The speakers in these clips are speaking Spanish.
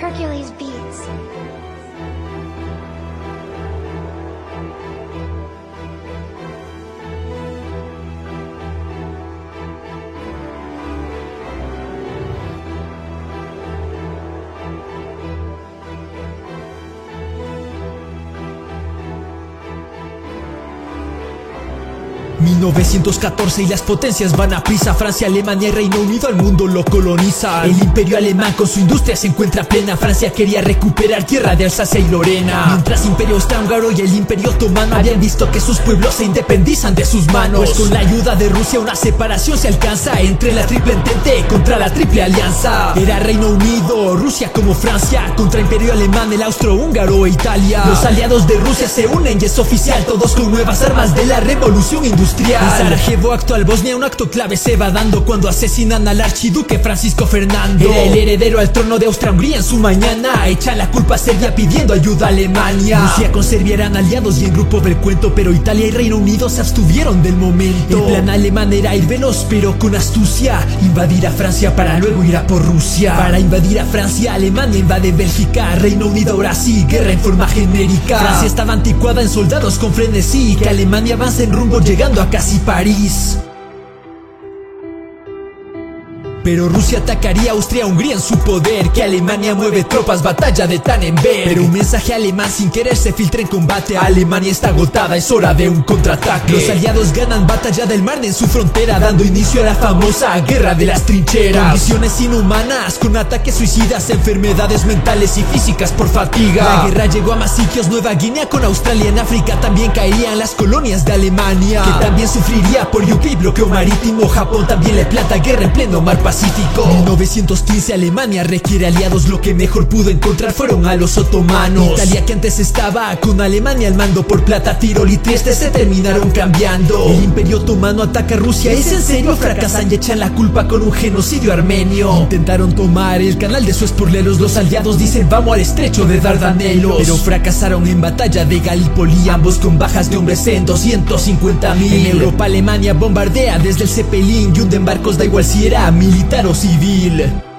Hercules beads. 1914 y las potencias van a prisa. Francia, Alemania y Reino Unido al mundo lo coloniza. El imperio alemán con su industria se encuentra plena. Francia quería recuperar tierra de Alsacia y Lorena. Mientras imperio austro-húngaro y el imperio otomano Habían visto que sus pueblos se independizan de sus manos. Pues con la ayuda de Rusia una separación se alcanza Entre la triple entente contra la triple alianza. Era Reino Unido, Rusia como Francia Contra imperio alemán, el austro-húngaro e Italia. Los aliados de Rusia se unen y es oficial Todos con nuevas armas de la revolución industrial en Sarajevo, actual Bosnia, un acto clave se va dando cuando asesinan al archiduque Francisco Fernando. Era el heredero al trono de Austria-Hungría en su mañana. Echa la culpa a Serbia pidiendo ayuda a Alemania. Rusia con Serbia eran aliados y en grupo del cuento, pero Italia y Reino Unido se abstuvieron del momento. El plan alemán era ir veloz, pero con astucia. Invadir a Francia para luego ir a por Rusia. Para invadir a Francia, Alemania invade Bélgica. Reino Unido ahora sí, guerra en forma genérica. Francia estaba anticuada en soldados con frenesí. Que Alemania avanza en rumbo llegando a casi París. Pero Rusia atacaría Austria-Hungría en su poder. Que Alemania mueve tropas, batalla de Tannenberg. Pero un mensaje alemán sin querer se filtra en combate. Alemania está agotada, es hora de un contraataque. Los aliados ganan batalla del Marne en su frontera Dando inicio a la famosa guerra de las trincheras. Condiciones inhumanas, con ataques suicidas Enfermedades mentales y físicas por fatiga. La guerra llegó a más sitios, Nueva Guinea con Australia En África también caerían las colonias de Alemania. Que también sufriría por Yupi, bloqueo marítimo. Japón también le planta guerra en pleno mar Pacífico 1915 Alemania requiere aliados. Lo que mejor pudo encontrar fueron a los otomanos. Italia que antes estaba con Alemania al mando Por plata, Tirol y Trieste se terminaron cambiando. El imperio otomano ataca a Rusia. ¿Es en serio? Fracasan y echan la culpa con un genocidio armenio. Intentaron tomar el canal de Suez por Los aliados dicen vamos al estrecho de Dardanelos Pero fracasaron en batalla de Gallipoli Ambos con bajas de hombres en 250 mil. En Europa Alemania bombardea desde el Zeppelin Y hunden barcos da igual si era militar militar o civil.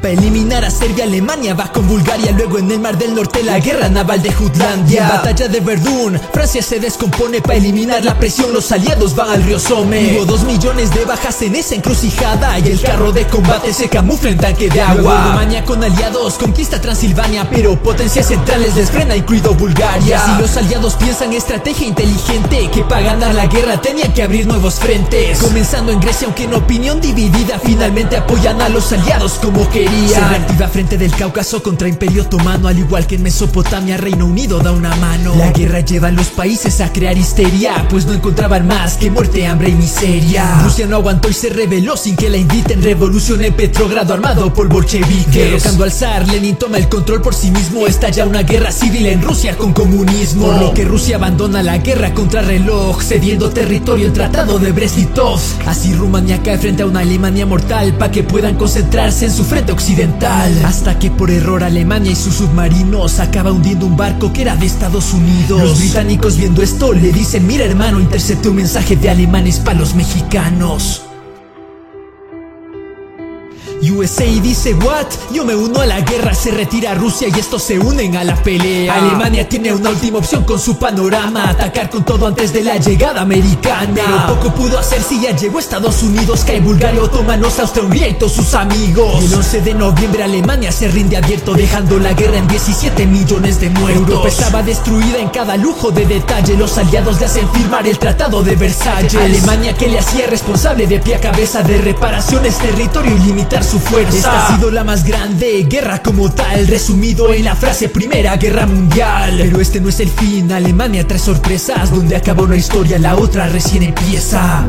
Para eliminar a Serbia, Alemania va con Bulgaria Luego en el Mar del Norte la guerra naval de Jutlandia. Batalla de Verdún, Francia se descompone Para eliminar la presión, los aliados van al río Somme. Hubo dos millones de bajas en esa encrucijada Y el carro de combate se camufla en tanque de agua. Alemania con aliados conquista Transilvania Pero potencias centrales les frena incluido Bulgaria. Si los aliados piensan estrategia inteligente Que para ganar la guerra tenían que abrir nuevos frentes. Comenzando en Grecia aunque en opinión dividida Finalmente apoyan a los aliados como que se reactiva frente del Cáucaso contra Imperio Otomano Al igual que en Mesopotamia, Reino Unido da una mano. La guerra lleva a los países a crear histeria Pues no encontraban más que muerte, hambre y miseria. Rusia no aguantó y se rebeló sin que la inviten. Revolución en Petrogrado armado por bolcheviques. Derrocando al zar, Lenin toma el control por sí mismo. Estalla una guerra civil en Rusia con comunismo. Por lo que Rusia abandona la guerra contra reloj Cediendo territorio el tratado de Brest-Litov Así Rumania cae frente a una Alemania mortal Pa' que puedan concentrarse en su frente Hasta que por error Alemania y sus submarinos acaba hundiendo un barco que era de Estados Unidos. Los británicos viendo esto le dicen mira hermano intercepté un mensaje de alemanes para los mexicanos USA dice what? Yo me uno a la guerra, se retira Rusia y estos se unen a la pelea. Alemania tiene una última opción con su panorama, atacar con todo antes de la llegada americana. Pero poco pudo hacer si ya llegó Estados Unidos, cae Bulgaria, otomanos, Austria, y todos sus amigos. el 11 de noviembre Alemania se rinde abierto, dejando la guerra en 17 millones de muertos. Europa estaba destruida en cada lujo de detalle, los aliados le hacen firmar el Tratado de Versalles. Alemania que le hacía responsable de pie a cabeza de reparaciones, territorio y limitar Esta ha sido la más grande guerra como tal, resumido en la frase Primera Guerra Mundial. Pero este no es el fin, Alemania trae sorpresas, donde acaba una historia, la otra recién empieza.